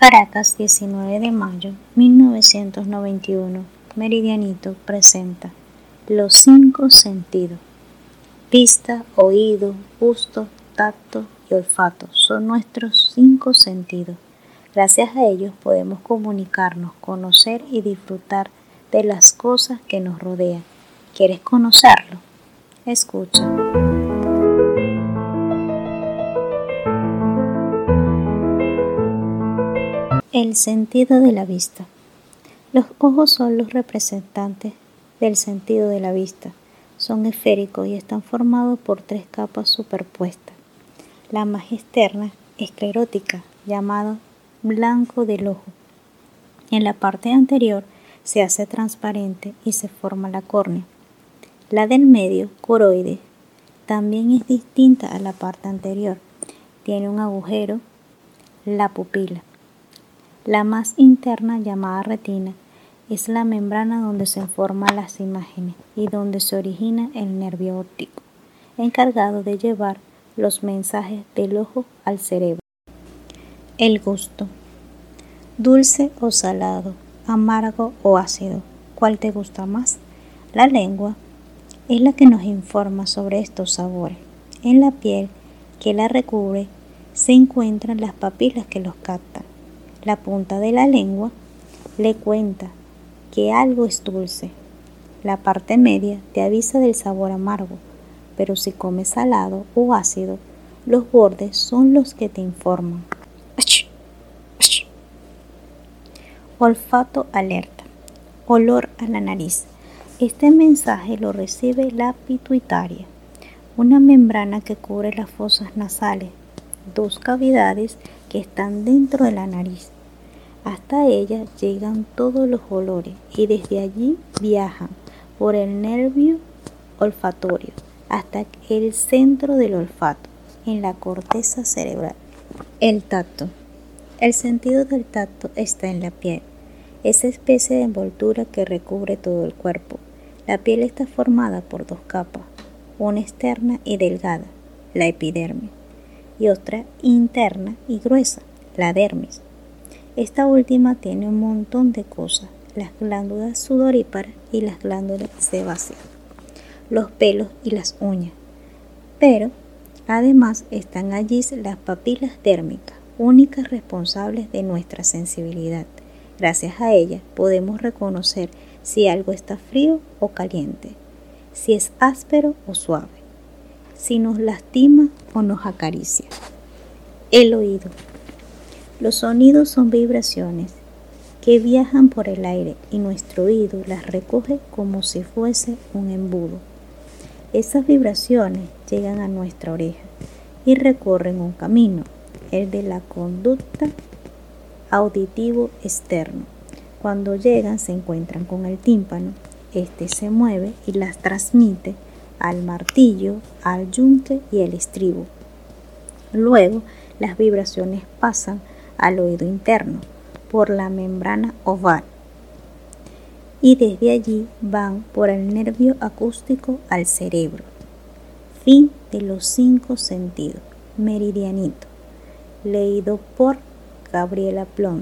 Caracas, 19 de mayo 1991. Meridianito presenta los cinco sentidos. Vista, oído, gusto, tacto y olfato son nuestros cinco sentidos. Gracias a ellos podemos comunicarnos, conocer y disfrutar de las cosas que nos rodean. ¿Quieres conocerlo? Escucha. El sentido de la vista. Los ojos son los representantes del sentido de la vista. Son esféricos y están formados por tres capas superpuestas. La más externa, esclerótica, llamada blanco del ojo. En la parte anterior se hace transparente y se forma la córnea. La del medio, coroide, también es distinta a la parte anterior. Tiene un agujero, la pupila. La más interna, llamada retina, es la membrana donde se forman las imágenes y donde se origina el nervio óptico, encargado de llevar los mensajes del ojo al cerebro. El gusto. Dulce o salado, amargo o ácido. ¿Cuál te gusta más? La lengua es la que nos informa sobre estos sabores. En la piel que la recubre se encuentran las papilas que los captan. La punta de la lengua le cuenta que algo es dulce. La parte media te avisa del sabor amargo, pero si comes salado o ácido, los bordes son los que te informan. Olfato alerta. Olor a la nariz. Este mensaje lo recibe la pituitaria, una membrana que cubre las fosas nasales, dos cavidades que están dentro de la nariz. Hasta ella llegan todos los olores y desde allí viajan por el nervio olfatorio hasta el centro del olfato, en la corteza cerebral. El tacto. El sentido del tacto está en la piel, esa especie de envoltura que recubre todo el cuerpo. La piel está formada por dos capas, una externa y delgada, la epidermis, y otra interna y gruesa, la dermis. Esta última tiene un montón de cosas, las glándulas sudoríparas y las glándulas sebáceas, los pelos y las uñas. Pero además están allí las papilas dérmicas, únicas responsables de nuestra sensibilidad. Gracias a ellas podemos reconocer si algo está frío o caliente, si es áspero o suave, si nos lastima o nos acaricia. El oído. Los sonidos son vibraciones que viajan por el aire y nuestro oído las recoge como si fuese un embudo. Esas vibraciones llegan a nuestra oreja y recorren un camino, el de la conducta auditivo externo. Cuando llegan se encuentran con el tímpano, este se mueve y las transmite al martillo, al yunque y al estribo. Luego las vibraciones pasan al oído interno por la membrana oval y desde allí van por el nervio acústico al cerebro. Fin de los cinco sentidos. Meridianito. Leído por Gabriela Plon.